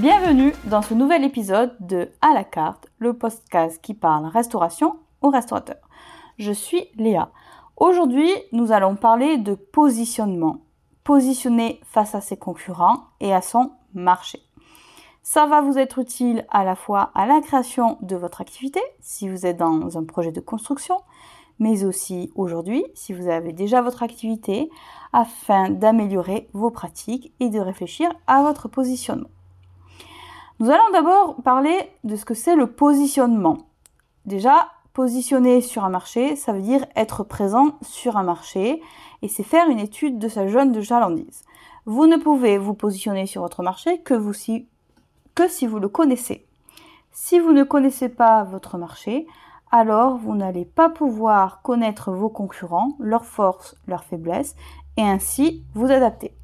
Bienvenue dans ce nouvel épisode de À la carte, le podcast qui parle restauration aux restaurateurs. Je suis Léa. Aujourd'hui, nous allons parler de positionnement. Positionner face à ses concurrents et à son marché. Ça va vous être utile à la fois à la création de votre activité, si vous êtes dans un projet de construction, mais aussi aujourd'hui, si vous avez déjà votre activité, afin d'améliorer vos pratiques et de réfléchir à votre positionnement. Nous allons d'abord parler de ce que c'est le positionnement. Déjà, positionner sur un marché, ça veut dire être présent sur un marché et c'est faire une étude de sa zone de chalandise. Vous ne pouvez vous positionner sur votre marché que si vous le connaissez. Si vous ne connaissez pas votre marché, alors vous n'allez pas pouvoir connaître vos concurrents, leurs forces, leurs faiblesses et ainsi vous adapter.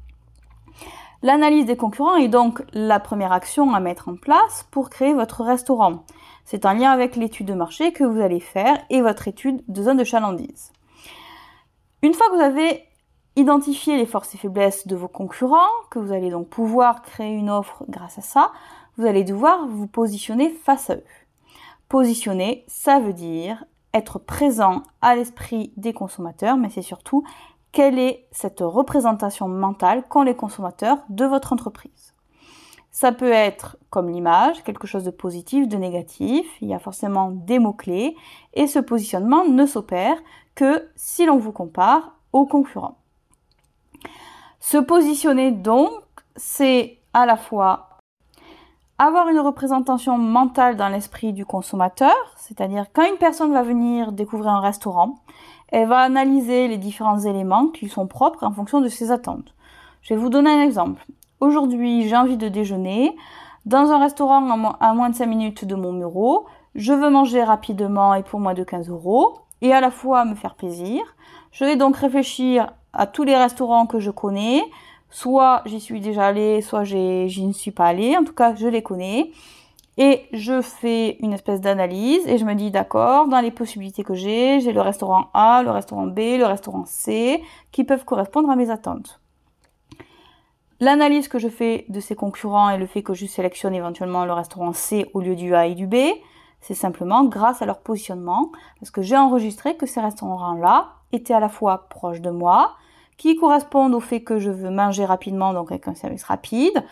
L'analyse des concurrents est donc la première action à mettre en place pour créer votre restaurant. C'est en lien avec l'étude de marché que vous allez faire et votre étude de zone de chalandise. Une fois que vous avez identifié les forces et faiblesses de vos concurrents, que vous allez donc pouvoir créer une offre grâce à ça, vous allez devoir vous positionner face à eux. Positionner, ça veut dire être présent à l'esprit des consommateurs, mais c'est surtout quelle est cette représentation mentale qu'ont les consommateurs de votre entreprise. Ça peut être comme l'image, quelque chose de positif, de négatif, il y a forcément des mots-clés, et ce positionnement ne s'opère que si l'on vous compare aux concurrents. Se positionner donc, c'est à la fois avoir une représentation mentale dans l'esprit du consommateur, c'est-à-dire quand une personne va venir découvrir un restaurant, elle va analyser les différents éléments qui sont propres en fonction de ses attentes. Je vais vous donner un exemple. Aujourd'hui, j'ai envie de déjeuner dans un restaurant à moins de 5 minutes de mon bureau. Je veux manger rapidement et pour moins de 15 euros et à la fois me faire plaisir. Je vais donc réfléchir à tous les restaurants que je connais, Soit j'y suis déjà allée, soit j'y ne suis pas allée. En tout cas, je les connais. Et je fais une espèce d'analyse et je me dis d'accord, dans les possibilités que j'ai, j'ai le restaurant A, le restaurant B, le restaurant C qui peuvent correspondre à mes attentes. L'analyse que je fais de ces concurrents et le fait que je sélectionne éventuellement le restaurant C au lieu du A et du B, c'est simplement grâce à leur positionnement parce que j'ai enregistré que ces restaurants-là étaient à la fois proches de moi, qui correspondent au fait que je veux manger rapidement, donc avec un service rapide.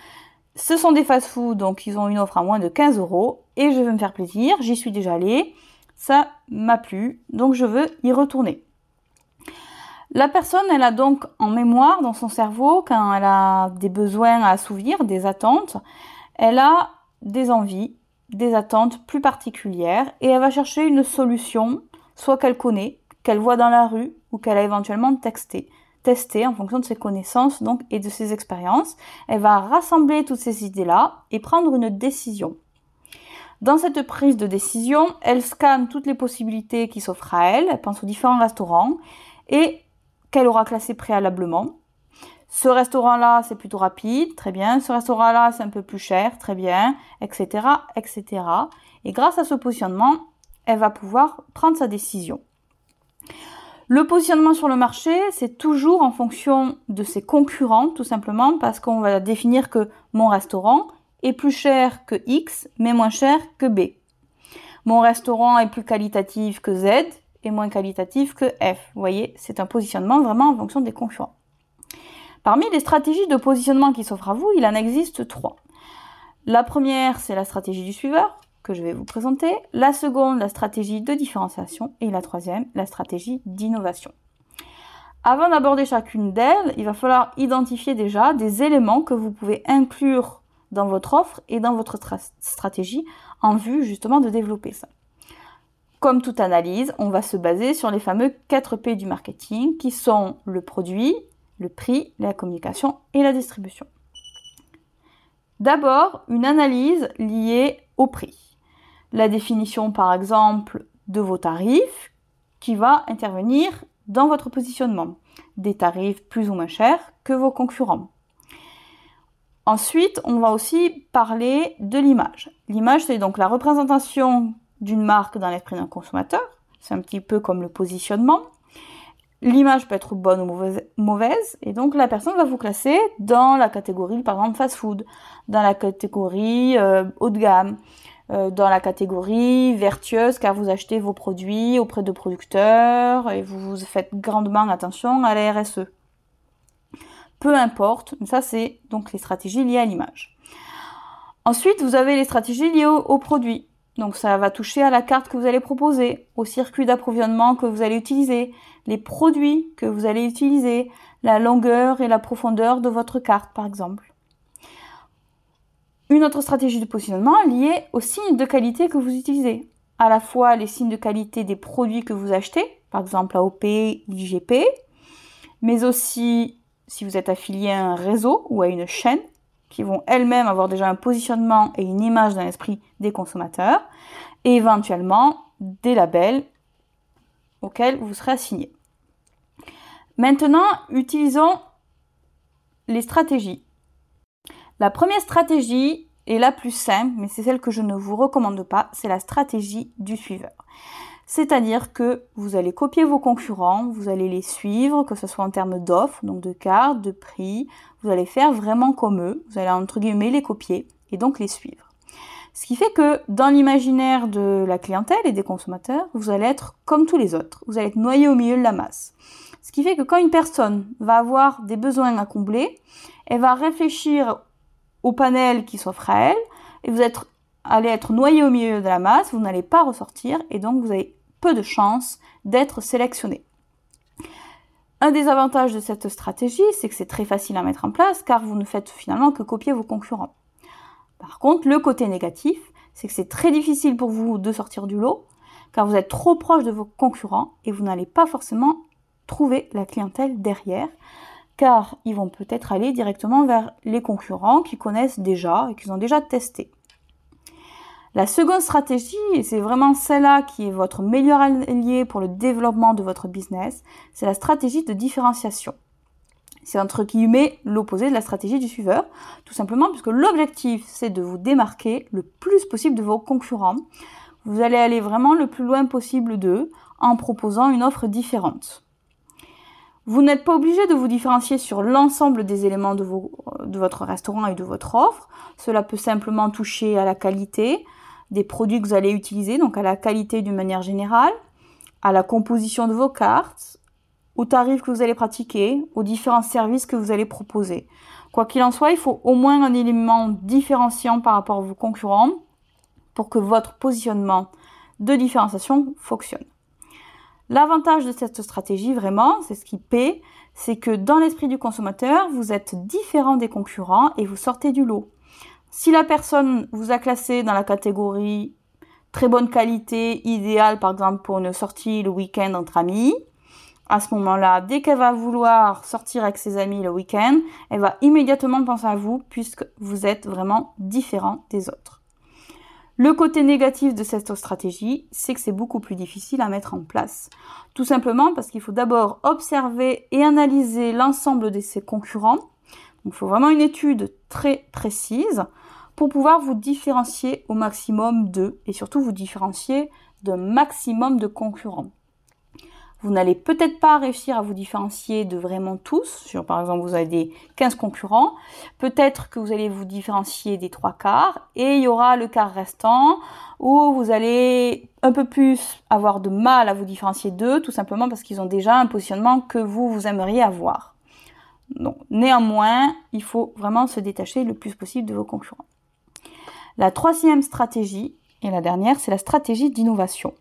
Ce sont des fast-food, donc ils ont une offre à moins de 15 euros et je veux me faire plaisir. J'y suis déjà allée, ça m'a plu, donc je veux y retourner. La personne, elle a donc en mémoire dans son cerveau, quand elle a des besoins à assouvir, des attentes, elle a des envies, des attentes plus particulières et elle va chercher une solution, soit qu'elle connaît, qu'elle voit dans la rue ou qu'elle a éventuellement texté tester en fonction de ses connaissances donc, et de ses expériences. Elle va rassembler toutes ces idées-là et prendre une décision. Dans cette prise de décision, elle scanne toutes les possibilités qui s'offrent à elle, elle pense aux différents restaurants et qu'elle aura classé préalablement. Ce restaurant-là, c'est plutôt rapide, très bien. Ce restaurant-là, c'est un peu plus cher, très bien, etc., etc. Et grâce à ce positionnement, elle va pouvoir prendre sa décision. Le positionnement sur le marché, c'est toujours en fonction de ses concurrents, tout simplement, parce qu'on va définir que mon restaurant est plus cher que X, mais moins cher que B. Mon restaurant est plus qualitatif que Z et moins qualitatif que F. Vous voyez, c'est un positionnement vraiment en fonction des concurrents. Parmi les stratégies de positionnement qui s'offrent à vous, il en existe trois. La première, c'est la stratégie du suiveur que je vais vous présenter, la seconde, la stratégie de différenciation, et la troisième, la stratégie d'innovation. Avant d'aborder chacune d'elles, il va falloir identifier déjà des éléments que vous pouvez inclure dans votre offre et dans votre stratégie en vue justement de développer ça. Comme toute analyse, on va se baser sur les fameux 4 P du marketing qui sont le produit, le prix, la communication et la distribution. D'abord, une analyse liée au prix la définition par exemple de vos tarifs qui va intervenir dans votre positionnement. Des tarifs plus ou moins chers que vos concurrents. Ensuite, on va aussi parler de l'image. L'image, c'est donc la représentation d'une marque dans l'esprit d'un consommateur. C'est un petit peu comme le positionnement. l'image peut être bonne ou mauvaise, et donc la personne va vous classer dans la catégorie, par exemple, fast-food, dans la catégorie euh, haut de gamme, dans la catégorie vertueuse, car vous achetez vos produits auprès de producteurs et vous faites grandement attention à la RSE. Peu importe, ça c'est donc les stratégies liées à l'image. Ensuite, vous avez les stratégies liées aux au produits. Donc ça va toucher à la carte que vous allez proposer, au circuit d'approvisionnement que vous allez utiliser, les produits que vous allez utiliser, la longueur et la profondeur de votre carte par exemple. Une autre stratégie de positionnement liée aux signes de qualité que vous utilisez. À la fois les signes de qualité des produits que vous achetez, par exemple AOP, IGP, mais aussi si vous êtes affilié à un réseau ou à une chaîne, qui vont elles-mêmes avoir déjà un positionnement et une image dans l'esprit des consommateurs, et éventuellement des labels auxquels vous serez assigné. Maintenant, utilisons les stratégies. La première stratégie est la plus simple, mais c'est celle que je ne vous recommande pas, c'est la stratégie du suiveur. C'est-à-dire que vous allez copier vos concurrents, vous allez les suivre, que ce soit en termes d'offres, donc de cartes, de prix, vous allez faire vraiment comme eux, vous allez entre guillemets les copier et donc les suivre. Ce qui fait que dans l'imaginaire de la clientèle et des consommateurs, vous allez être comme tous les autres, vous allez être noyé au milieu de la masse. Ce qui fait que quand une personne va avoir des besoins à combler, elle va réfléchir au panel qui s'offre à elle, et vous allez être noyé au milieu de la masse, vous n'allez pas ressortir et donc vous avez peu de chances d'être sélectionné. Un des avantages de cette stratégie, c'est que c'est très facile à mettre en place car vous ne faites finalement que copier vos concurrents. Par contre, le côté négatif, c'est que c'est très difficile pour vous de sortir du lot car vous êtes trop proche de vos concurrents et vous n'allez pas forcément trouver la clientèle derrière car ils vont peut-être aller directement vers les concurrents qui connaissent déjà et qu'ils ont déjà testé. La seconde stratégie, et c'est vraiment celle-là qui est votre meilleur allié pour le développement de votre business, c'est la stratégie de différenciation. C'est entre guillemets l'opposé de la stratégie du suiveur, tout simplement puisque l'objectif c'est de vous démarquer le plus possible de vos concurrents. Vous allez aller vraiment le plus loin possible d'eux en proposant une offre différente. Vous n'êtes pas obligé de vous différencier sur l'ensemble des éléments de, votre restaurant et de votre offre. Cela peut simplement toucher à la qualité, des produits que vous allez utiliser, donc à la qualité d'une manière générale, à la composition de vos cartes, aux tarifs que vous allez pratiquer, aux différents services que vous allez proposer. Quoi qu'il en soit, il faut au moins un élément différenciant par rapport à vos concurrents pour que votre positionnement de différenciation fonctionne. L'avantage de cette stratégie, vraiment, c'est ce qui paie, c'est que dans l'esprit du consommateur, vous êtes différent des concurrents et vous sortez du lot. Si la personne vous a classé dans la catégorie très bonne qualité, idéale par exemple pour une sortie le week-end entre amis, à ce moment-là, dès qu'elle va vouloir sortir avec ses amis le week-end, elle va immédiatement penser à vous puisque vous êtes vraiment différent des autres. Le côté négatif de cette stratégie, c'est que c'est beaucoup plus difficile à mettre en place. Tout simplement parce qu'il faut d'abord observer et analyser l'ensemble de ses concurrents. il faut vraiment une étude très précise pour pouvoir vous différencier au maximum d'eux et surtout vous différencier d'un maximum de concurrents. Vous n'allez peut-être pas réussir à vous différencier de vraiment tous. Sur, par exemple, vous avez des 15 concurrents. Peut-être que vous allez vous différencier des trois quarts et il y aura le quart restant où vous allez un peu plus avoir de mal à vous différencier d'eux, tout simplement parce qu'ils ont déjà un positionnement que vous, vous aimeriez avoir. Donc, néanmoins, il faut vraiment se détacher le plus possible de vos concurrents. La troisième stratégie, et la dernière, c'est la stratégie d'innovation.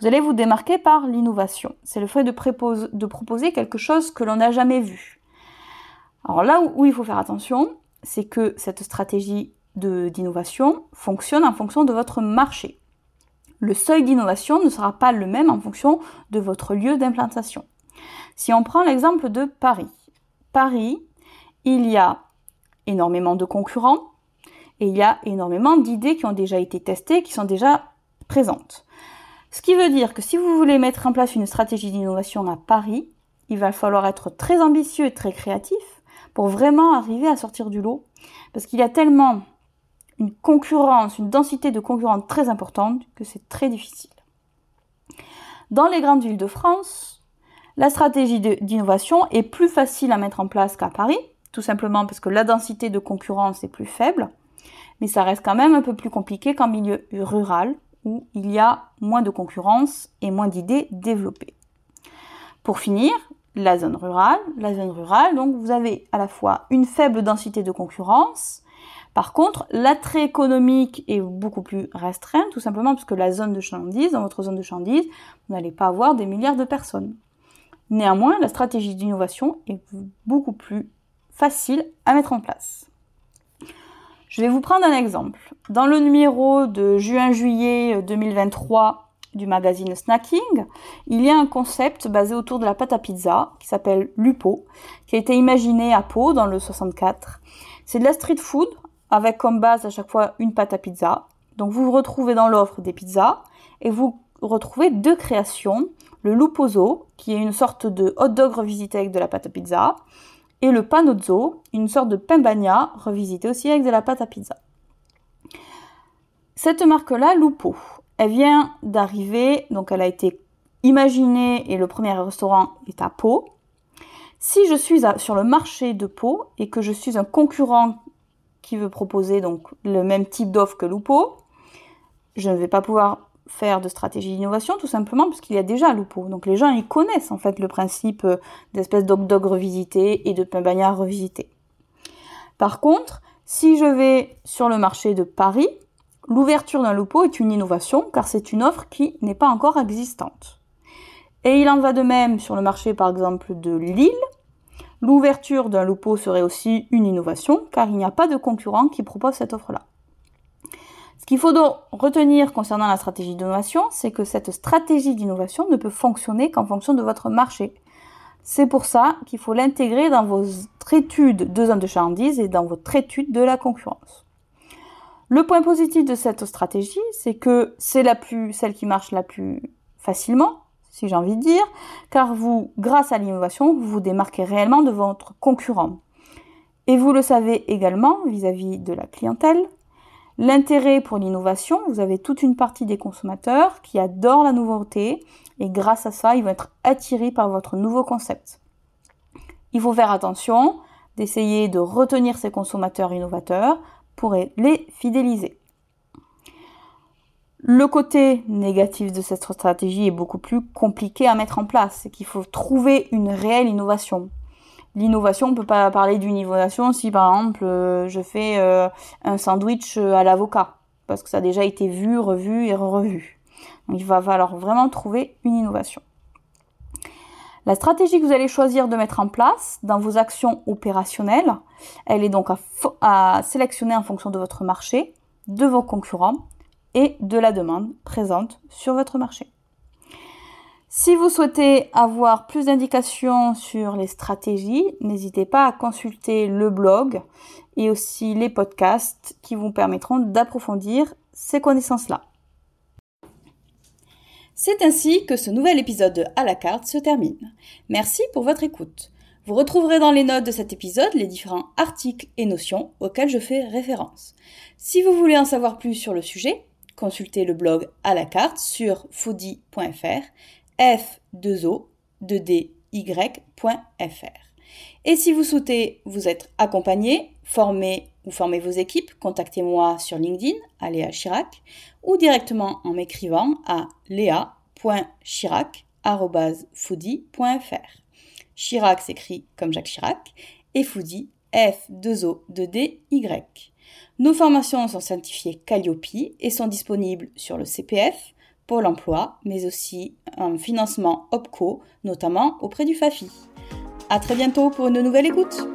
Vous allez vous démarquer par l'innovation. C'est le fait de, proposer quelque chose que l'on n'a jamais vu. Alors là où, il faut faire attention, c'est que cette stratégie d'innovation fonctionne en fonction de votre marché. Le seuil d'innovation ne sera pas le même en fonction de votre lieu d'implantation. Si on prend l'exemple de Paris. Paris, il y a énormément de concurrents, et il y a énormément d'idées qui ont déjà été testées, qui sont déjà présentes. Ce qui veut dire que si vous voulez mettre en place une stratégie d'innovation à Paris, il va falloir être très ambitieux et très créatif pour vraiment arriver à sortir du lot. Parce qu'il y a tellement une concurrence, une densité de concurrence très importante que c'est très difficile. Dans les grandes villes de France, La stratégie d'innovation est plus facile à mettre en place qu'à Paris, tout simplement parce que la densité de concurrence est plus faible, mais ça reste quand même un peu plus compliqué qu'en milieu rural, où il y a moins de concurrence et moins d'idées développées. Pour finir, la zone rurale. La zone rurale, donc vous avez à la fois une faible densité de concurrence, par contre, l'attrait économique est beaucoup plus restreint, tout simplement parce que la zone de chandise, dans votre zone de chandise, vous n'allez pas avoir des milliards de personnes. Néanmoins, la stratégie d'innovation est beaucoup plus facile à mettre en place. Je vais vous prendre un exemple. Dans le numéro de juin-juillet 2023 du magazine Snacking, il y a un concept basé autour de la pâte à pizza qui s'appelle Lupo, qui a été imaginé à Pau dans le 64. C'est de la street food avec comme base à chaque fois une pâte à pizza. Donc vous vous retrouvez dans l'offre des pizzas et vous retrouvez deux créations, le Lupozo, qui est une sorte de hot dog revisité avec de la pâte à pizza, et le Panozzo, une sorte de pain revisité aussi avec de la pâte à pizza. Cette marque-là, Lupo, elle vient d'arriver, donc elle a été imaginée et le premier restaurant est à Pau. Si je suis sur le marché de Pau et que je suis un concurrent qui veut proposer donc le même type d'offre que Lupo, je ne vais pas pouvoir faire de stratégie d'innovation tout simplement parce qu'il y a déjà Lupo. Donc les gens ils connaissent en fait le principe euh, d'espèce d'hot dog revisité et de pain bagnard revisité. Par contre, si je vais sur le marché de Paris, L'ouverture d'un loupo est une innovation car c'est une offre qui n'est pas encore existante. Et il en va de même sur le marché par exemple de Lille. L'ouverture d'un loupo serait aussi une innovation car il n'y a pas de concurrent qui propose cette offre-là. Qu'il faut donc retenir concernant la stratégie d'innovation, c'est que cette stratégie d'innovation ne peut fonctionner qu'en fonction de votre marché. C'est pour ça qu'il faut l'intégrer dans votre étude de zone de chalandise et dans votre étude de la concurrence. Le point positif de cette stratégie, c'est que c'est la plus, celle qui marche la plus facilement, si j'ai envie de dire, car vous, grâce à l'innovation, vous vous démarquez réellement de votre concurrent. Et vous le savez également vis-à-vis de la clientèle. L'intérêt pour l'innovation, vous avez toute une partie des consommateurs qui adorent la nouveauté et grâce à ça, ils vont être attirés par votre nouveau concept. Il faut faire attention d'essayer de retenir ces consommateurs innovateurs pourrait les fidéliser. Le côté négatif de cette stratégie est beaucoup plus compliqué à mettre en place, c'est qu'il faut trouver une réelle innovation. L'innovation, on ne peut pas parler d'une innovation si par exemple euh, je fais euh, un sandwich à l'avocat, parce que ça a déjà été vu, revu et revu. Il va falloir vraiment trouver une innovation. La stratégie que vous allez choisir de mettre en place dans vos actions opérationnelles, elle est donc à, sélectionner en fonction de votre marché, de vos concurrents et de la demande présente sur votre marché. Si vous souhaitez avoir plus d'indications sur les stratégies, n'hésitez pas à consulter le blog et aussi les podcasts qui vous permettront d'approfondir ces connaissances-là. C'est ainsi que ce nouvel épisode de À la carte se termine. Merci pour votre écoute. Vous retrouverez dans les notes de cet épisode les différents articles et notions auxquels je fais référence. Si vous voulez en savoir plus sur le sujet, consultez le blog à la carte sur foodie.fr, f2o 2dy.fr. Et si vous souhaitez vous être accompagné, formé ou former vos équipes, contactez-moi sur LinkedIn, à Léa Chirac, ou directement en m'écrivant à léa.chirac.foodie.fr. Chirac s'écrit comme Jacques Chirac et Foodie F2O2DY. Nos formations sont certifiées Calliope et sont disponibles sur le CPF, Pôle emploi, mais aussi un financement OPCO, notamment auprès du FAFI. À très bientôt pour une nouvelle écoute!